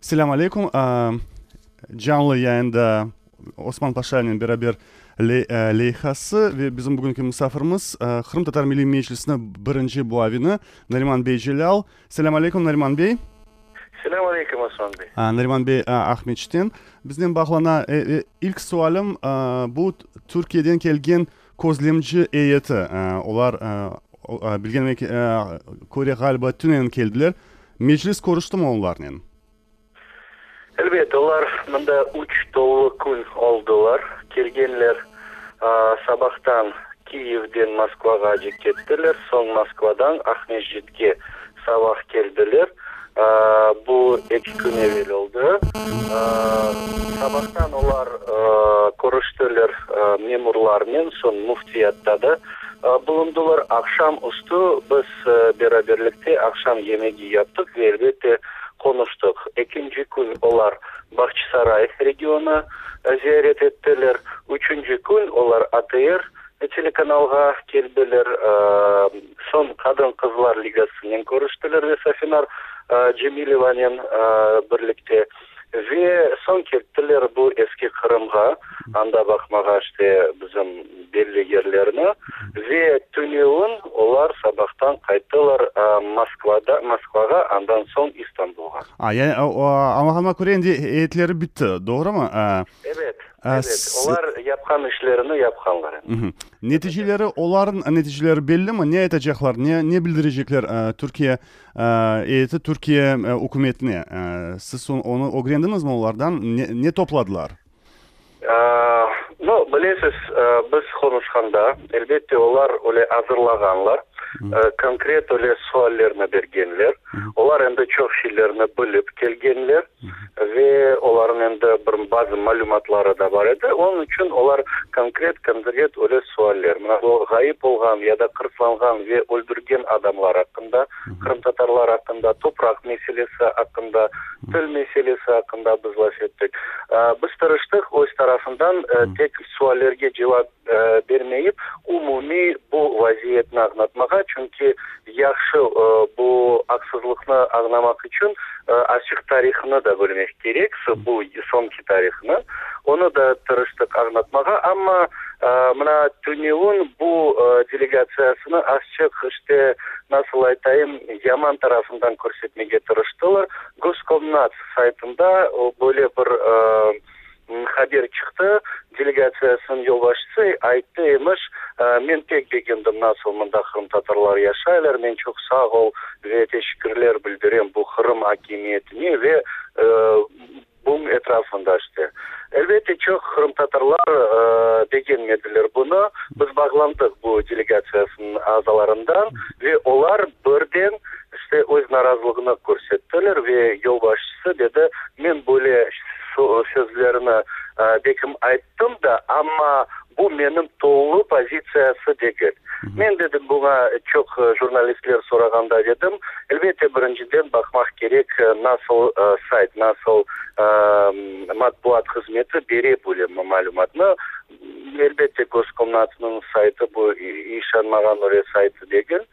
Селям алейкум. Жанлы я енді Осман пашанин берабер э, лейхасы біздің бүгінгі мұсафырымыз қырым татар милли мешілісінің бірінші буавины нариман бей желял сәлем алейкум нариман бей сәлем алейкум осман бей нариман бей ахметштен бізден бақылана ilk э, sualim э, бұл түркиядан келген көзлемші еті олар білгеніме көре ғалба түнен келділер мешіліс көрішті олар олармен Әлбетте, олар мында 3 толы күн алдылар. Келгенлер сабақтан Киевден Москваға кеттілер соң Москвадан Ахмежитке сабақ келділер. бұл екі күн әвел сабақтан олар көріштілер мемурлармен, соң муфтиятта да бұлымдылар. Ақшам ұсты біз бера ақшам емеге яптық. Әлбетте, коныштық экинчи күн олар бакчы сарай регионы зиярет еттилер күн олар атр телеканалга келдилер соң кадын кызлар лигасы менен көрүштүлөр сафинар жемилова бирликте ве соң кеттілер бұл ескі қырымға анда бақмаға, біздің белігерлеріні. ве түнеуін олар сабақтан қайтылар ә, москвада москваға андан соң истанбулға а яғни аңлағаныма көрә бітті doğru ә, олар япқан ишлерини нәтижелері нәтижелері олардың нәтижелері нетижелери не не не не не ә, түркия еті түркия Сіз сиз ону олардан олардан? Не топладылар ну білесіз біз конушканда әлбетте олар эле азырлағанлар. Э, конкрет эле суаллерине бергенлер олар энди чок шийлерине билип келгенлер ве алардын энди бир база маалыматлары да бар эди он үчүн олар конкрет конкрет эле суаллер мына гайып болгон яда да кырсалган ве өлтүрген адамдар акында кырым татарлар акында топурак маселеси акында тил маселеси акында эттик э, биз тырыштык өз тарафынан э, тек суаллерге жооп бермейип умумий бул вазиятны агнатмага Э, э, да чүнки яхшы бул аксызлыкны аңдамак үчүн ачык да билмек керек бул сомки тарыхын ону да тырыштык аңдатмага амма э, мына түнеун бул делегациясыны ачык иште насыл айтайын яман тарафынан көрсөтмөгө тырыштылар госкомнадз сайтында böyle бир хабер шықты делегациясының башчысы айтты имиш «Ә, мен тек дегенде мына мында қырым татарлар яшайлар мен чок сау ол ве бу білдірем бұл қырым акимиетіне ве ә, бұның этрафында іште әлбетте чок қырым татарлар деген ә, меділер бұны біз бағландық бұл делегациясының азаларындан ве олар бірден өз наразылығына көрсеттілер ве деді мен более Э, сөзлеріні э, бекім айттым да амма бұл менің толы позициясы деген мен дедім бұға чок э, журналистлер сұрағанда дедім әлбетте біріншіден бақмақ керек насыл сайт насыл матбуат қызметі бере білемін мәліматны әлбетте госкомнатның сайты бұл сайты деген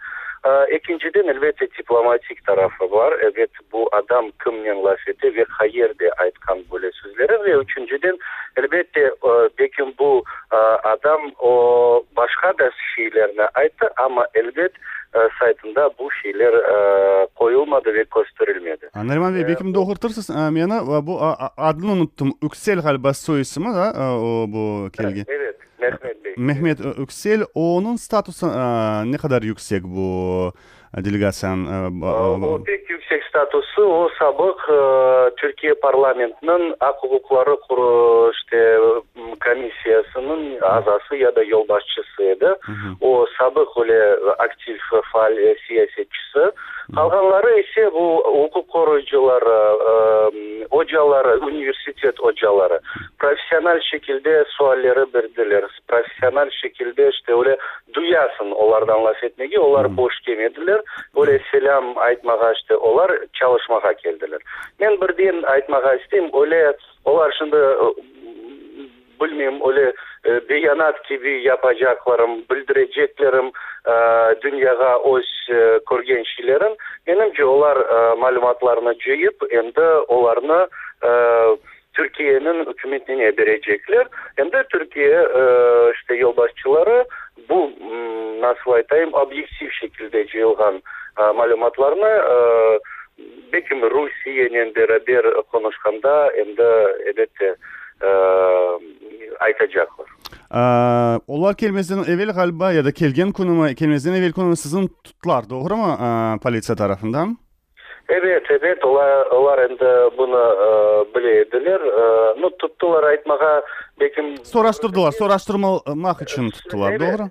Ee, İkinciden elbette diplomatik tarafı var. Evet bu adam kimle laf etti ve hayır de aytkan böyle sözleri ve üçüncüden elbette dekin e, bu e, adam o başka da şeylerini ayttı ama elbet e, saytında bu şeyler koyulmadı ve gösterilmedi. Narimon Bey, bekim doğurtursunuz. Mena bu adını unuttum. Üksel galiba soy ismi da bu kelgi. Evet. Mehmet Öksel, onun statusu ə, nə qədər yüksək bu Э, делегацияның э, э, ол бек статусы о сабық түркия парламентінің ақ құқықлары işte комиссиясының азасы я яда жолбасшысы еді о сабық өле актив фааль саясатшысы қалғанлары есе бұл құқық қорғаушылары ожалары университет ожалары профессиональ шекілде суаллері берділер профессиональ шекілде işte дуясын олардан лас етмеге олар бош кемеділер келдилер бул селам айтмагачты олар чалышмага келдилер мен бирден айтмага истейм оле олар шунда билмейм оле бейанат киби япажакларым билдирежектерим дүнияга өз көргөншилерин менимче олар маалыматларына жыйып энди оларны түркиянын өкмөтүнө бережеклер энди түркия иште yol башчылары bu nasıl айтайын объектив шекілде жиылған ә, мәліматларны ә, бер конушканда енді әлбетте айта Ee, onlar kelimesinden evvel galiba ya da kelgen konumu kelimesinden evvel sizin evet evet олар, енді бұны ә, біледілер ә, ну тұттылар айтмаға бекім сораштырдылар сораштырмақ үшін тұттылар ә,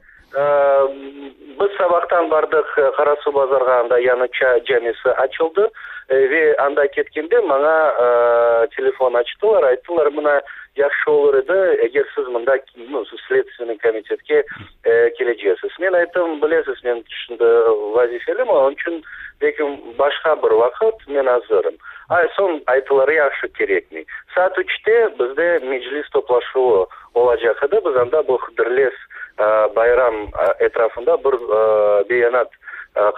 біз э, сабақтан бардық қарасу э, базарға анда яныча жамесі ачылды э, ве анда кеткенде маңа ә, телефон ачтылар айттылар мына жақсы болар еді егер сіз мында ну следственный комитетке ә, жесіз мен айттым білесіз мен вази вазифелім оның үшін лекин башқа бір уақыт мен азырым а соң айтылар саат үште бізде меджлис топлашуы болажак еді біз анда бұл Э, байрам э, этрасында бир э, бейанат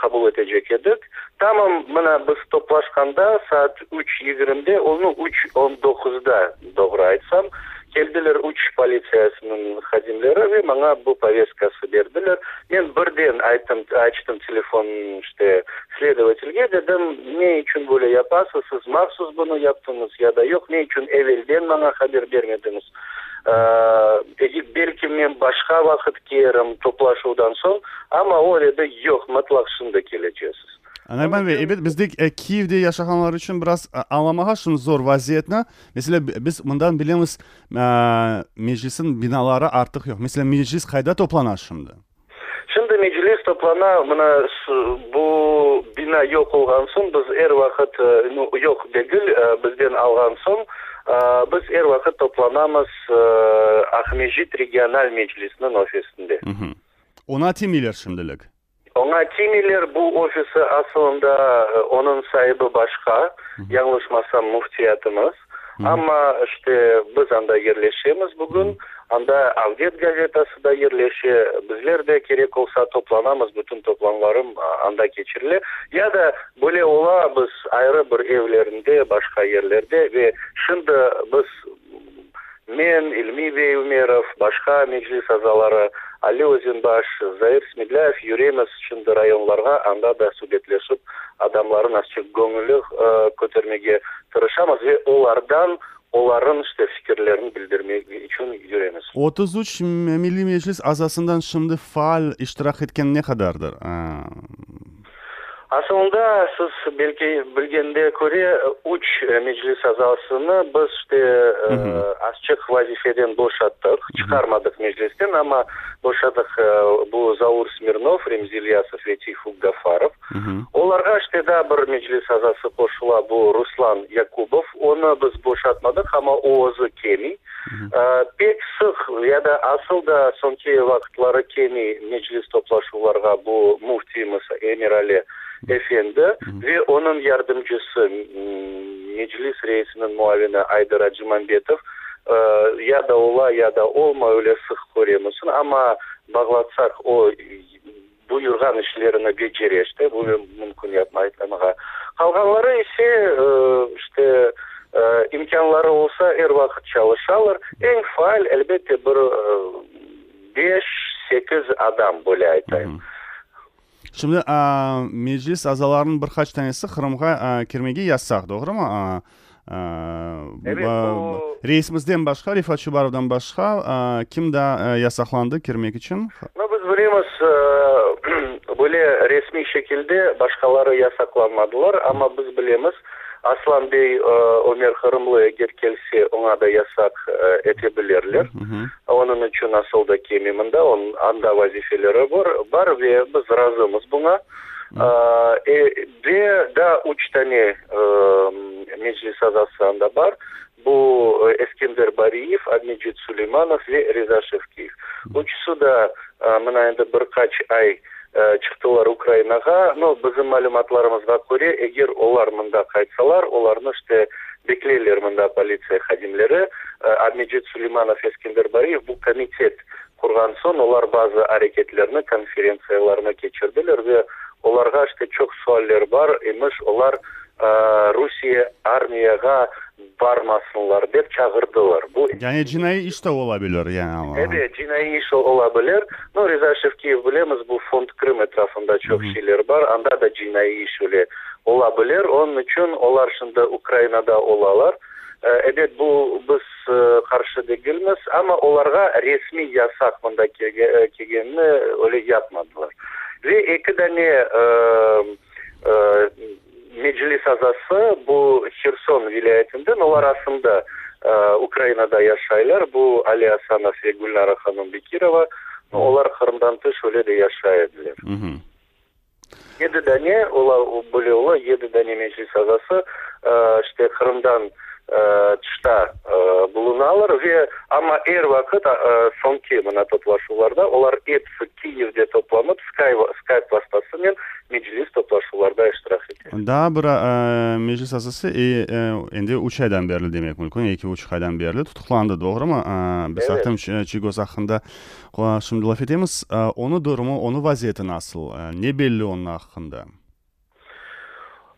кабыл этежек эдик тамам мына біз топлашканда саат үч жыйырмде ну үч он тогузда туура айтсам келдилер үч полициянын хадимдери мага бұл повесткасы берділер мен бірден айттым ачтым телефон ште следовательге дедим не үшін бұлай япасыз сиз максус буну яптыңыз я да жоқ не үшін эвелден мага хабер бермедіңіз эдик мен басқа вақыт керім топлашуудан соң амма ол жерде жок мытлак чынында келечебиз анарбан бей эбит биздик э, киевде жашаганлар үшін біраз аз э, аңламага зор вазиетне мисалы биз мындан билебиз э, меджлистин биналары артык жок мисалы меджлис кайда топланат шунда Шынды меджлис топлана мына бул бина жок болгон соң биз эр убакыт жок дегил бизден алган соң ә, біз әр уақыт топланамыз ә, э, ахмежит регионал меджлисінің офисінде мхм она тимилер Оңа тимейлер бұл офисі асылында э, оның сайыбы башқа, яңылышмасам муфтиятымыз. Амма іште біз анда ерлешеміз бүгін анда Аудет газетасы да ерлеше біздер де керек болса топланамыз бүтін топланларым анда да яда бөле біз айры бір эвлеринде башка ерлерде шынды біз мен илми бейумеров башка межлис азалары али озинбаш заир смедляев юремес шынды районларга анда да сүйлөшүп адамларын ачык көңүлү э, көтермеге тырышабыз ве олардан оларын ішті фикірлерін білдірмек үшін үйреніз отыз үч милли азасындан шымды фааль еткен не қадардыр асылында сіз белке, білгенде көре үш мәжіліс азасыны біз де ә, вазифеден бошаттық шығармадық мәжілістен ама бошадық бұл заур смирнов ремзи ильясов гафаров оларға іште да бір мәжіліс азасы қосыла бұл руслан якубов оны біз бошатмадық ама оозы кеми пек сық яда асыл да соңғы вақытлары кеми мәжіліс топлашуларға бұл эмирали efendi Hı. ve onun yardımcısı meclis reisinin muavini Aydır Acımanbetov ya da ola ya da olma öyle sık koruyamasın ama bağlatsak o buyurgan işlerini бекерешті бұл mümkün yapmaytlamığa қалғанлары ise işte imkanları olsa her vakit çalışalır en faal elbette bir 5-8 adam böyle айтайын Şimdi a, meclis azalarının birkaç tanesi Kırım'a kirmegi yazsak doğru mu? A, ə, evet, o... Reisimizden başka, Rifat Şubarov'dan başka a, kim de ə, yasaklandı kirmek için? No, biz bilemiz böyle resmi şekilde başkaları yasaklanmadılar ama biz bilemiz. Аслан бей э, омер хырымлы эгер келсе оңа да ясак э, эте билерлер онун үчүн асыл да мында он анда вазифелери бар бар ве биз ыраазыбыз буга бе да үч тане э, меджлис анда бар бул эскендер бариев адмиджит сулейманов ве риза шевкиев үчүсү да мына енді бир ай Э, чыктылар Украинаға ну биздин маалыматларыбызга көрө эгер олар мында кайтсалар оларны иште беклейлер мында полиция хадимлери э, амижит сулейманов эскендер бариев бул комитет курган соң олар базы аракеттерини конференцияларына кечирдилер же оларға иште чок суаллер бар имиш олар э, русия армияға бармасынлар деп чакырдылар бул жаңы жыйнайы иш да боло билер эбе жыйнайы иш боло Но ну рязашевки білеміз, бұл фонд крым этрафында чөп кишилер бар анда да жыйнайы иш эле боло билер онун үчүн алар шында украинада болалар эбет бул биз каршы э, дегилмиз ама аларга расмий ясак мындай келгенине э, эле жатмадылар эки дане э, меджлис азасы бұл херсон олар асында э, украинада яшайлар бұл али асанов и гүлнара олар алар тыш эле да жашайт эле эди дане дәне, беле ула эди дане меджлис азасы э, тышта бұлыналар ве ама эр вакыт соңке мына топлашуларда олар эпсы киевде топланып скайп баспасы мен межилис топлашуларда иштирак этет да бир э, межилис асасы э, энди үч айдан берли демек мүмкүн эки үч айдан берли туткуланды тогуруму э, биз актым чигос акында шумдулап этебиз оны дурму оны вазияты насыл не белли онун акында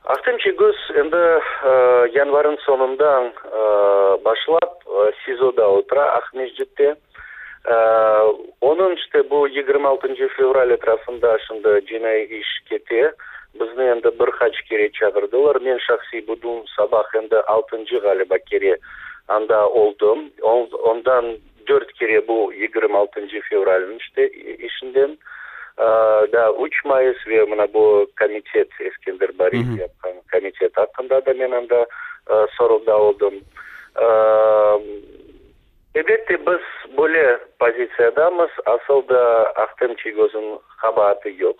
Ақтым чегіз әнді ә, э, январын сонымдан э, башылап ә, отыра Ақмешджетте. Ә, оның үште бұл 26 февраль әтрасында ашынды жинай іш кете. Бізді әнді бір хач кере чағырдылар. Мен шақси бұдым сабақ әнді 6-ші ғалиба кере анда олдым. Ондан 4 кере бұл 26 февральын үште ішінден да үчм айс мына бул комитет эскендер борисов комитет атында да мен анда сорунду алдым элбетте біз бөле позициядамыз асылда актем чегөзүн кабааты жок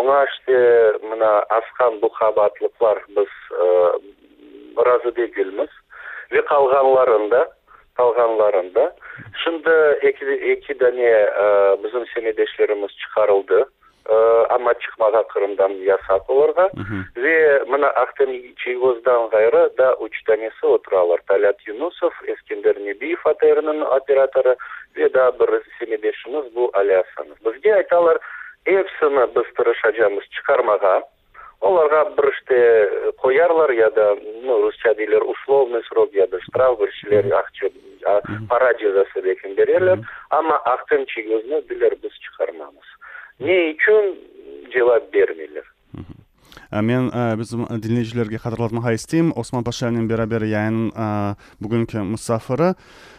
оңаште мына аскан бул кабаатлыклар біз ыыы ә, ыразы дегилмиз ве калганларында калганларында Шынды екі дәне tane e, bizim ама çıkarıldı. E, ama чыкмага ве мына актын чийгоздан да үч танеси талят юнусов эскендер небиев атайрынын операторы ве да бір семедешибиз бул алиасанов Бізге айталар эпсини біз тырышажабыз оларға аларга бир яда коярлар я ну русча дейлер условный срок я да штраф пародия жасап берерлер амма актын чегибизди билер биз чыгармабыз эмне үчүн жылап бермейлер мен биздин тинлечилерге кадрлатмака истейм Осман пашаевдин бера бер яйынын бүгүнкү мусафыры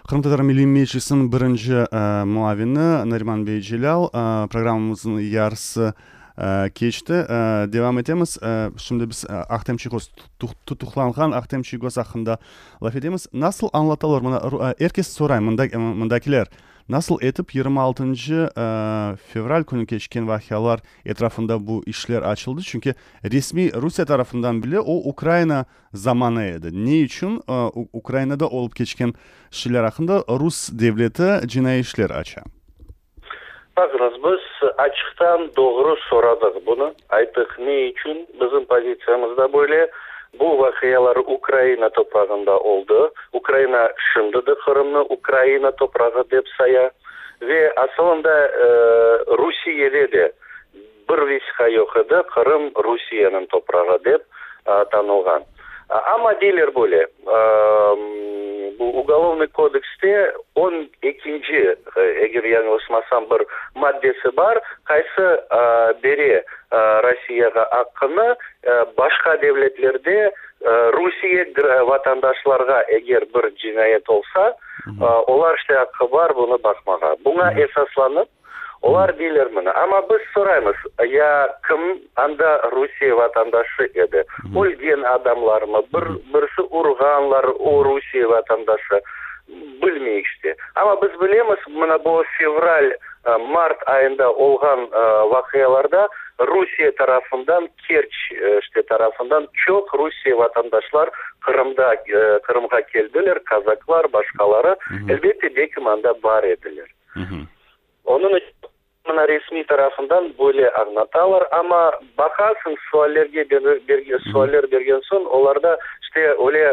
кырым татар милли мечисинин биринчи муавини нариман бейжилял программабыздын ярсы Э, кечті э, девам етеміз э, шымды біз ақтем чигос тұтықланған ақтем ақында лаф етеміз насыл аңлаталар мына еркес эрке сұрайм мындакилер насыл етіп 26 алтыншы февраль күні кешкен вахиялар этрафында бұл ішлер ачылды чүнки ресми русия тарафынан біле о украина заманы еді не үчүн украинада олып кечкен шилер ақында рус девлеті жинай ішлер ача Бағыңыз, біз ашықтан доғры сорадық бұны. Айтық не үшін біздің позициямызда бөле. Бұл вақиялар Украина топырағында олды. Украина шындыды Қырымны Украина топырағы деп сая. Ве асылында ә, Русияде де бір весқа Қырым Русияның топырағы деп ә, Ама дилер боле. уголовный кодексте он экинджи, э, эгер я не маддесі бар кайсы бере россияга аккана, э, башка девлетлерде э, русия ватандашларга эгер бір джинает олса, олар акы бар бұны басмага Буна эсасланып, олар дейлер мұны. ама біз сұраймыз я кім анда русия ватандашы еді өлген адамдар ма бір бірсі ұрғанлар о русия ватандашы білмейік іште ама біз білеміз мына бұл февраль март айында олған ә, русия тарапынан керч іште тарапынан чок русия ватандашлар қырымда қырымға келділер казаклар башқалары әлбетте бекім анда бар еділер Оның мына ресми тарафындан бөле ағнаталар ама бақасын суалерге суалер берген соң оларда үште өле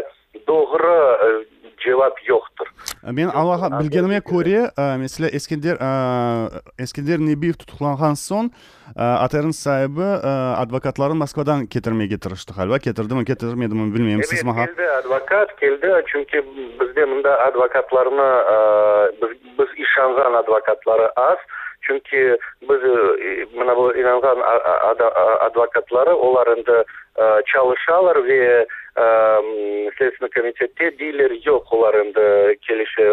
доғры жевап жоқтыр мен аллаға білгеніме көре ә, мәселе ескендер ә, ескендер небиев тұтқыланған соң ә, атардың сайыбы ә, адвокатларын москвадан кетірмеге тырышты әлба кетірді ме кетірмеді ме білмеймін сіз маған келді адвокат келді чүнки бізде мында адвокатларны ә, біз, біз ишанған адвокатлары аз чүнки біз мына бұл инанған адвокатлары олар енді ә, чалышалар ве следственный комитетте дилер жоқ олар енді келіше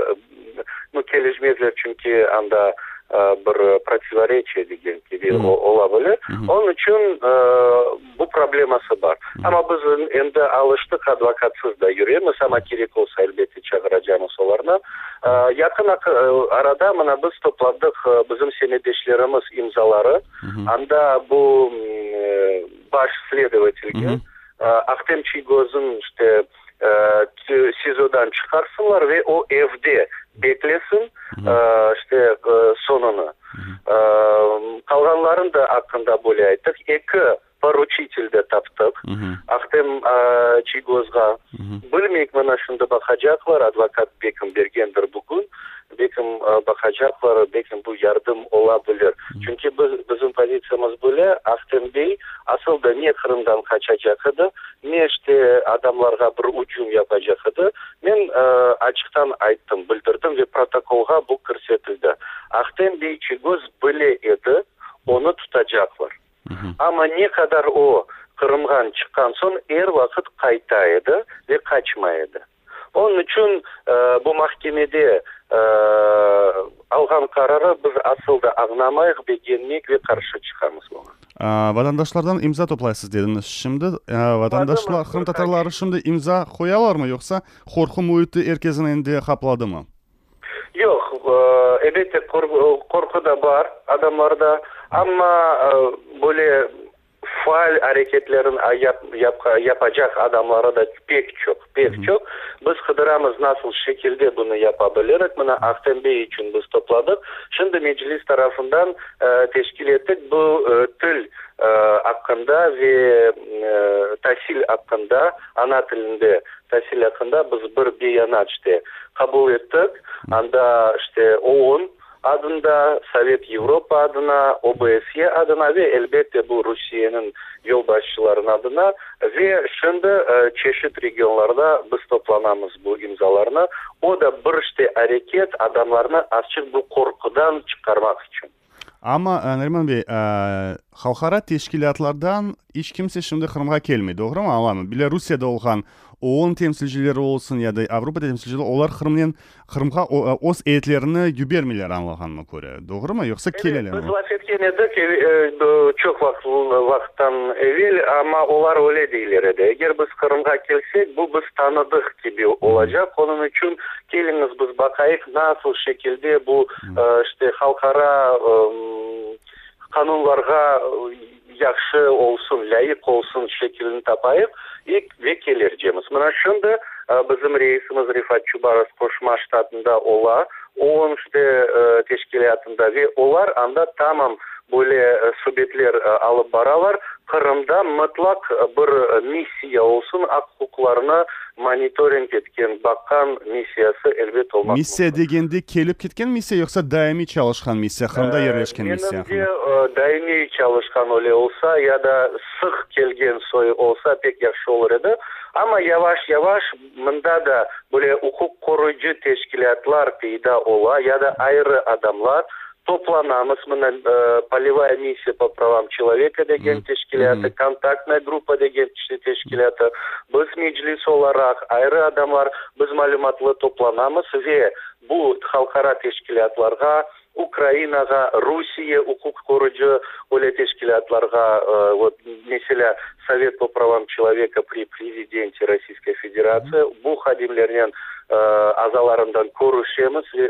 ну келішмедлер чүнки анда э, бір противоречие деген ола біле он үшін э, бұл проблемасы бар ама біз енді алыштық адвокатсыз да жүреміз ама керек болса әлбетте чакырачамыз оларны э, якын арада мына біз топладық біздің сенедешлеріміз имзалары анда бұл баш следовательге Э, чигозын işte э, сизодан чыгарсынлар ve о evde beklesin э, işte sonunu калганларын да ақында бөле айттык екі поручитель де таптык актем чигозга билмейк мына ушунда бакажаковлар адвокат беком бергендер бүгүн беком бакажаковлар беком бул ярдым ола билер чүнки биз биздин позициябыз беле актембей асылда не кырымдан кача жакыды не адамларга бир учум япа мен ачыктан айттым билдирдим же протоколго бул көрсөтүлдү актембей чигоз биле эди оны Ама не қадар о Қырымған шыққан соң әр вақыт қайтайды де қачмайды. Оның үшін бұ э, бұл мақкемеде э, алған қарары біз асылды ағнамайық бегенмекве қарсы қаршы оған бұл. Ватандашлардан имза топлайсыз дедіңіз шымды ә, э, ватандашлар қырым татарлары шымды имза қоялар ма жоқса қорқы мұхиты еркезін енді қаплады ма әлбетте қорқу да бар адамдарда амма более фал әрекетлерін япа жақ адамлары да пек жоқ пек жоқ біз қыдырамыз насыл шекелде бұны япа білерік мына ақтөбе үшін біз топладық шынды меджилис тарапынан ә, еттік бұл тіл аққында ве тәсіл ана тілінде тәсіл атқанда біз бір бейана іште қабыл еттік анда іште оон адында совет европа адына обсе адына ве әлбетте бұл русияның елбасшыларының адына ве шынды ә, э, чешет регионларда біз топланамыз бұл имзаларны о да бір іште әрекет адамларны ашық бұл қорқыдан шығармақ үшін Ама Нариман бей халыкара тәшкилатлардан эч кимсе ишимди кырымга келмейт туугуруму аламын. эми белоруссияда болгон оон темсилчилери болсун жада европа темсилчилери олар кырымден кырымга оз этилеrini губерниялер аңлаганына көрө тогуруму жокса келелерби биз лaf эткен эдик чок вакыттан эвил ама олар эле дейлер эди эгер биз кырымга келсек бул биз таныдык киби болажак онун үчүн келиңиз биз бакайык насыл шекилде бул иште халкара канунларга жақсы олсын лайық олсын шекілін тапайық и ве келер жеміз мына шынды біздің рейсіміз рифат чубаров кошма штатында ола оонсте тешкеле атында ве олар анда тамам более субетлер алып баралар кырымда мытлак э, бир э, миссия болсун ак укукларына мониторинг еткен баккан миссиясы элбетте болмак миссия дегенде келип кеткен миссия жокса дайыми чалышкан миссия кырымда ирлешкен э, миссия менимче дайыми чалышкан эле я яда сық келген сой болса пек жакшы болор эди ама яваш яваш мында да буле укук коройчу тешкилатлар пайда я яда айры адамлар то планамас, э, полевая миссия по правам человека деген тешкилята, контактная группа деген тешкилята, біз меджлис оларақ, айры адамлар біз мәліматлы топланамыз ве бұл халқара тешкилатларға Украинага, Русия укук корыжы оле тешкилатларға, э, вот mesela Совет по правам человека при президенте Российской Федерации, бұл хадимлернен ә, э, азаларындан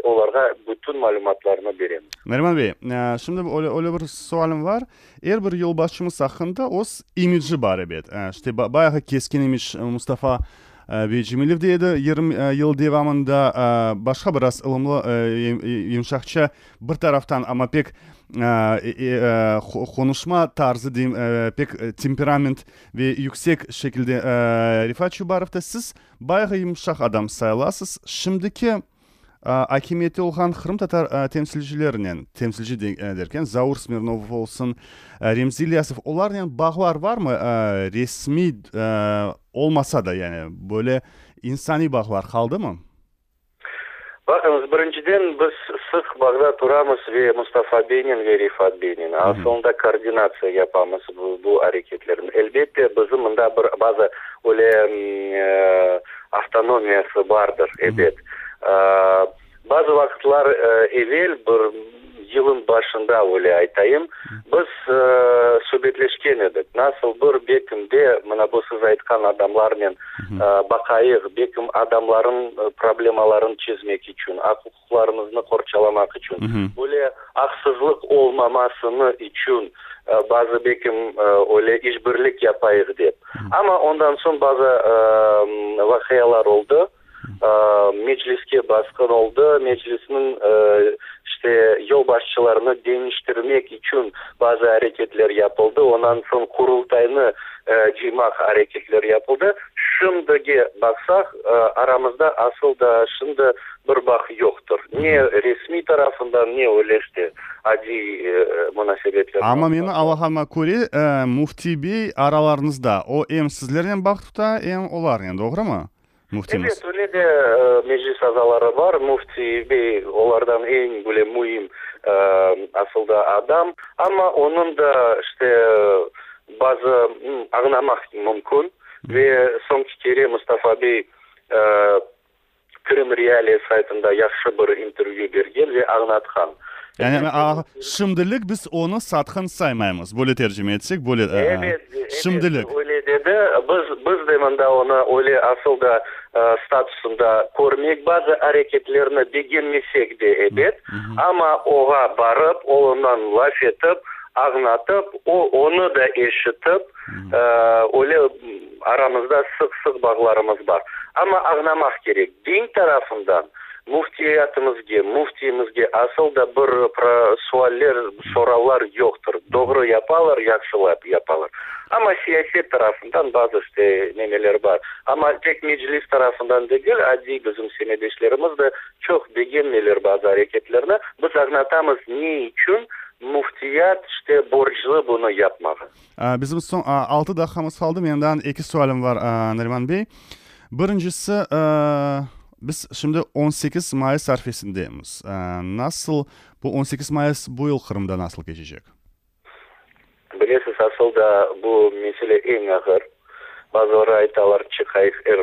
оларға бүтін мәліматтарын береміз нариман бей ә, э, шынды бар әр бір елбасшымыз ақында осы имиджі бар еді ә, э, баяғы кескен имидж мұстафа бежимилев э, деді ерім ел э, девамында э, башқа біраз ұлымлы ә, бір тарафтан амапек қонышма тарзы пек темперамент ве юксек шекілде ә, рифат сіз байғы емшақ адам сайласыз шымдыке ә, олған болған қырым татар ә, темсілшілерінен темсілші заур смирнов болсын ә, ремзи олардан бағлар бар ма ресми олмаса да яғни бөле инсани бағлар қалды ма бағыңыз біріншіден біз сық бағда тұрамыз ве мұстафа бенин ве рифат бенин ал координация жапамыз бұл, бұл әлбетте біздің мында бір база өле э, автономиясы бардыр әбет ә, базы вақытлар әвел э, бір жылдың башында өле айтайым біз ә, э, сөбетлешкен едік насыл бір бекімде мына бұл сіз айтқан адамлармен ә, бақайық бекім адамларын проблемаларын чезмек үшін ак құқықларымызды қорчаламақ үшін более ақсызлық олмамасыны үшін ә, базы бекім оле ішбірлік япайық деп ама ондан соң база ә, вақиялар болды ә, э, мәжіліске басқын олды мәжілісінің ә, э, іште басшыларына үшін базы әрекетлер япылды онан соң құрылтайны ә, э, жимақ әрекетлер япылды шындыге бақсақ арамызда асылда да шынды бір бақ жоқтыр не ресми тарапынан не өлеште әдейі ә, ама мені аллахама көре ә, араларыңызда о ем сіздерден бақ ем олар енді ма муфтимиз элбетте эле бар муфтиби олардан ең эле мұйым асылда адам Ама оның да іште э, базы агынамак мүмкін ве соңғы кере бей э, крым реалия сайтында жақшы бір интервью берген ве агынаткан яғни шымділік біз оны сатқын саймаймыз бөле тержіме етсек бөле деді біз біз де оны ойле асылда статусында көрмек базы әрекетлеріні дегенмесек де ебет ама оға барып олынан лаф етіп ағнатып о, оны да ешітіп ойле арамызда сық сық бағларымыз бар ама ағнамақ керек дин тарафындан муфтиятымызге муфтиімізге асыл да бір суалер сұраулар жоқтыр добрый япалар жақсылап япалар ама сиясет тарапынан базы істе немелер бар ама тек меджлис тарапынан дегіл әдейі біздің семейдешілеріміз де чоқ деген нелер базы біз ағнатамыз, не үшін іште борчлы бұны япмаған біздің Bizim алты 6 қалды менің Menden екі сұралым бар біріншісі Біз шымды 18 Mayıs arifesindemiz. Насыл, bu 18 Mayıs bu қырымда насыл nasıl geçecek? Bilesiz бұл bu ең en Базылар айталар чықайық әр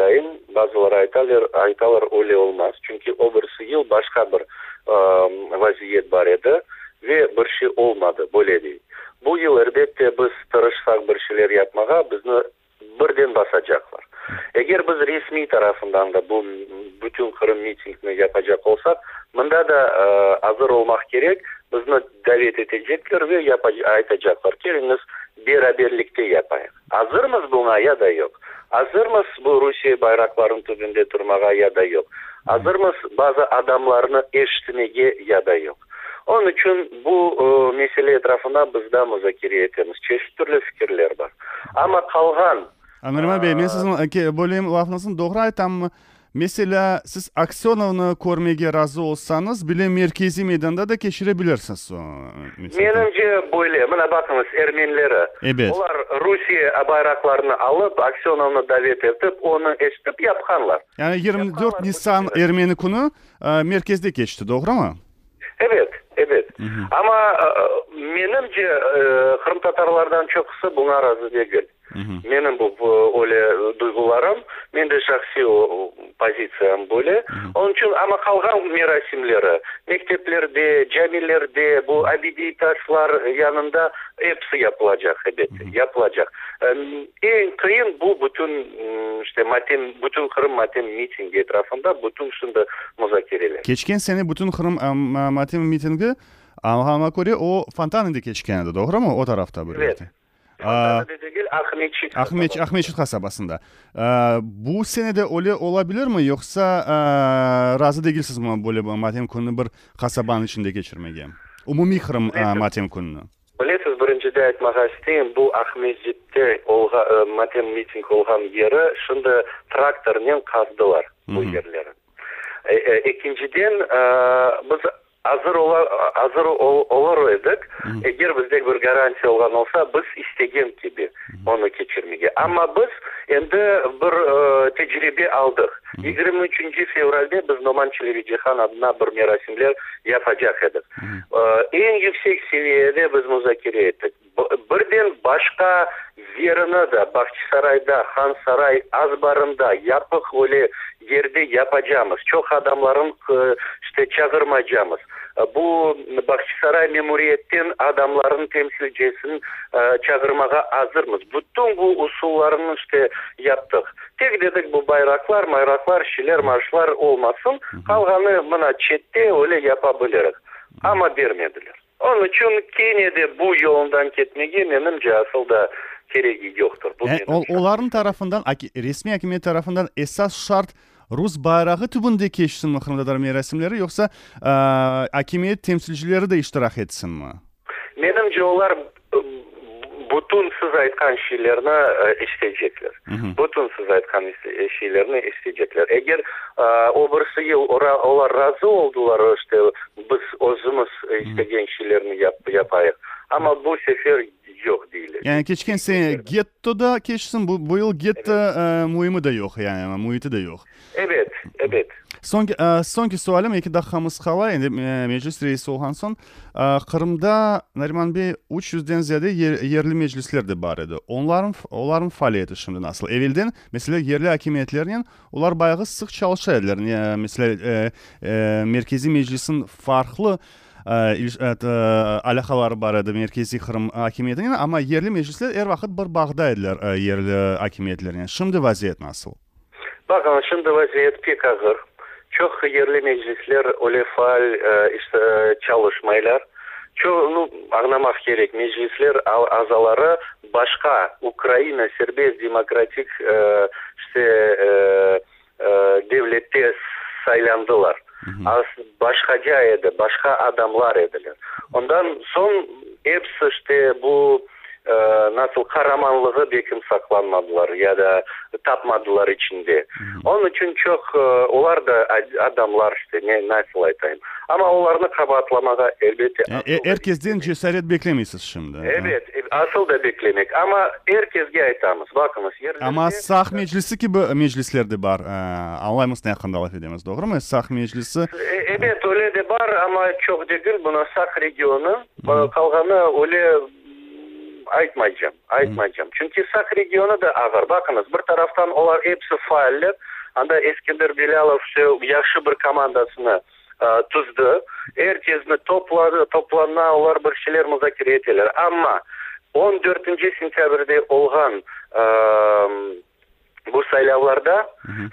дайын базылар айталар айталар оле о бір обырсы ел бір бир вазиет бар еді ве бірші олмады бөледей бұл ел әлбетте біз тұрышсақ біршілер ятмаға бізді ресми тарапынан да бұл бүтін қырым митингіні yapacak болсақ мында да азыр болмақ керек бізді давет етечектер ве айтачаклар келіңіз бераберлікте yapayық азырмыз бұңа я да жоқ азырмыз бұл русия байракларының түбінде тұрмаға я да жоқ азырмыз база адамларыны ештімеге я да жоқ он үшін бұл ә, мәселе этрafына біз да музакире етеміз чеші түрлі пікірлер бар ама қалған а нұриман бе мен сіздің әке бөлем лафыңызды доғыра айтамын мәселе сіз аксеновны көрмеге разы болсаңыз білем меркези мейданда да кешіре білерсіз меніңше бөле мына бақыңыз әрменлері олар русия байрақларын алып аксеновны давет етіп оны ішітіп япқанлар яғни жиырма төрт нисан әрмені күні ә, меркезде кешті доғыра ма Ебет, ебет. ама меніңше қырым э, татарлардан чоқысы бұңа разы деген менің бұл э, ойле дұйғыларым менде жақсы позициям бөле оның үшін ама қалған мерасимлері мектептерде жәмилерде бұл обедитасылар янында эпсы япылажак эбет япылажак Ең кыйын бұл бүтүн иште матем бүтүн кырым матем митинги бүтін бүтүн ушунда музакерелер кечкен сени бүтүн матем митинги ага көре о фонтанынде кечкен эди тогуруму о тарафта бир ахмет ахмет чуткасы абасында бул сенеде эле боло билерми жокса ыраазы дегилсиз более матем күнү бир касабанын ичинде кечирмеге умумий кырым матем күнүнө билесиз биринчиде айтмага истейм бул ахметжитте олга матем митинг болгон жери шундай трактор менен каздылар бул жерлерин экинчиден биз азыр олар азыр олар едік егер бізде бір гарантия болған болса біз істеген кебе оны кешірмеге Ама біз енді бір ә, тәжірибе алдық 23 февральде біз номан хан адына бір мерасимлер яфачак едік ең yüksek сеиеде біз мұзакире еттік бірден башқа жеріні да бахчисарайда хан сарай азбарында япық өле жерде япачамыз чоқ адамларын ә, Бұл бақшысарай мемориеттен адамларын темсилчисин чагырмага азырмыз бүтүн бул усулларын иште яптык тек дедік, бул байраклар майраклар шилер маршлар болмасын қалғаны мына четте эле япа ама бермеділер. Оны үчүн кенеде бул жолундан кетмеге менин жасылда да кереги жоктур бул олардын тарапынан ресмий акимият тарапынан эсас шарт рус байрагы түбүндө кечсинби кырмдатар мерасимдери де акимият темсилчилери ме иштирок олар менимче алар айтқан шейлеріні ишилерни иштечектер айтқан айткан ишилерни иштечектер егер обырсыги олар разы олдылар, иште біз өзүбүз иштеген ишилерни япайык Ama bu sefer yok değil. Yani hiç kimse da keşsin bu, bu yıl getto evet. e, muhimi de yok yani muhiti de yok. Evet, evet. Son, e, sonki sualim iki dakikamız kala endi e, meclis reisi olgan son. E, Kırımda Nariman Bey 300'den ziyade yer, yerli meclisler de bar edi. Onların onların faaliyeti şimdi nasıl? Evilden, mesela yerli hakimiyetlerinin onlar bayağı sık çalışırlar. Yani mesela e, e, merkezi meclisin farklı Э, это э, Аля Хавар бар еді Меркези Қырым әкеметінен, ама ерлі межілісілер әр э, вақыт бір бағда әділер ерлі әкеметлерінен. Шымды вазиет насыл? Баған, шымды вазиет пек ағыр. Чоқ ерлі межілісілер өле фал чалышмайлар. Чоқ, ну, ағнамақ керек, межілісілер азалары башқа Украина, Сербез, демократик, ә, ә, boshqajoy edi boshqa odamlar edilar undan so'ng epsishdi bu ә, насыл қараманлығы бекім сақланмадылар я да тапмадылар ішінде он үшін чок олар да адамлар не насыл айтайын ама оларны қабатламаға әлбетте эркезден жесарет беклемейсиз шынды эбет асыл да беклемек ама эркезге айтамыз бакыңыз ама сах межлиси кибі межлистер де бар ә, онлайнмыз аяқындалап едеміз тоғры ма сах межлисі эбет оле де бар ама чок деген мына сах регионы қалғаны оле өле айтмайжам айтмайжам чүнки сак региону да агыр бакыңыз бир тараптан алар эпси файллер анда эскендер белялов жакшы бир командасыны түздү топлады топлана алар бир кишилер музакире этелер амма он төртүнчү сентябрде болгон бул сайлоолордо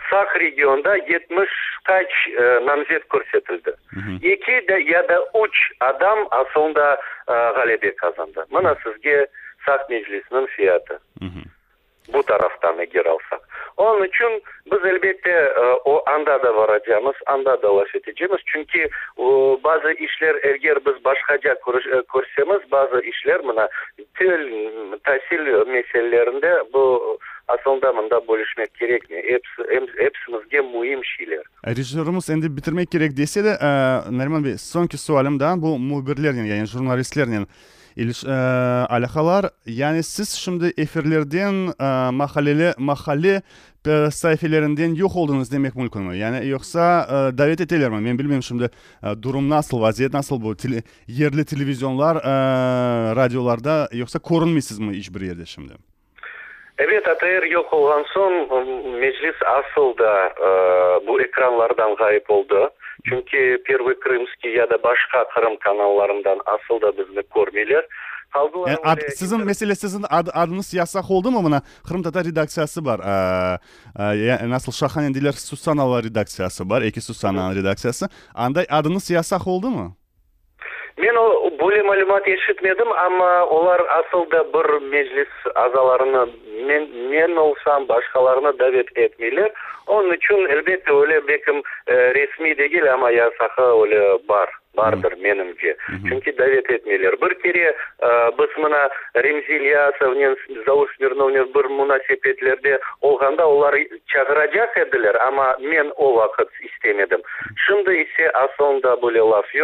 сак региондо жетимиш кач намзет көрсөтүлдү эки я да үч адам асылда галебе казанды мына сизге сақ мәжілісінің сияты бұл тараптан игералсақ он үшін біз әлбетте о анда да баражамыз анда да лашет етеміз чүнки базы ишлер эгер биз башка жак көрсөмүз базы ишлер мына тил таасил маселелеринде бул асылда мында бөлүшмөк керек эпсимизге муим шийлер режиссерimiz энди битирмек керек десе да нариман бей соңки суалым да бул мубирлерден яғни журналисттерден Илш, ә, э, аляхалар, яғни сіз шымды эфирлерден ә, махалеле, махале э, сайфелерінден юк олдыңыз демек мүмкін ме? Яғни, йоқса ә, дәвет етелер ме? Мен білмеймін шымды ә, дұрым насыл, вазиет насыл бұл ерлі телевизионлар, ә, радиоларда, йоқса көрінмейсіз ме ешбір ерде шымды? Әбет, АТР йоқ олған соң, мәжліс асылда ә, бұл экранлардан ғайып олды чүнки первый крымский да башка кырым каналдарынан асылда бизди көрмөйлөр сиздин мисели сиздин адыңыз ясак болдуму мына кырым татар редакциясы бар э, э, насыл шаханин дейлер сусанала редакциясы бар екі сусананын редакциясы андай адыңыз ясак болдуму мен ол бөле мәлімат ешітмедім ама олар асылда бір мәжіліс азаларына мен, мен олсам башқаларына дәвет етмейлер он үшін әлбетте өле бекім э, ресми дегел ама ясақы бар бардыр менімше чүнки дәвет етмейлер бір кере ә, біз мына ремзи ильясовнен заур смирновнен бір мұнасипетлерде олғанда олар чағырачак әділер, ама мен ол вақыт істемедім шынды ісе асоңда бұл лаф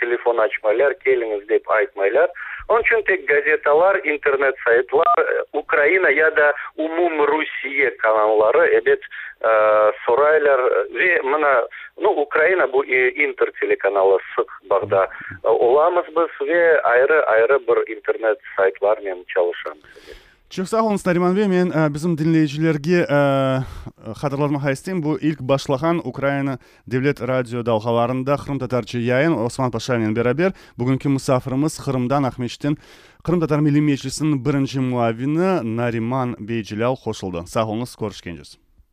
телефон ачмайлар келіңіз деп айтмайлар он үчүн тек газеталар интернет сайтлар э, украина яда умум русия каналлары эбет э, сорайлар ве мына ну украина бұл э, интер телеканалы бағда багда біз, ве айры айры бир интернет сайтлар менен чалышабыз чоң сау болыңыз нариман бей мен ә, біздің тыңдайчылерге ә, э, э, хатırlatмаха истейм бу илк украина девлет радио далгаларында кырым татарча яйын осман паша берабер. берабер бүгүнкү мусафирибиз кырымдан ахмечтин кырым татар милли мечилисинин биринчи Нариман нариман бейжилял кошулду сак болуңуз көрүшкөнчүбүз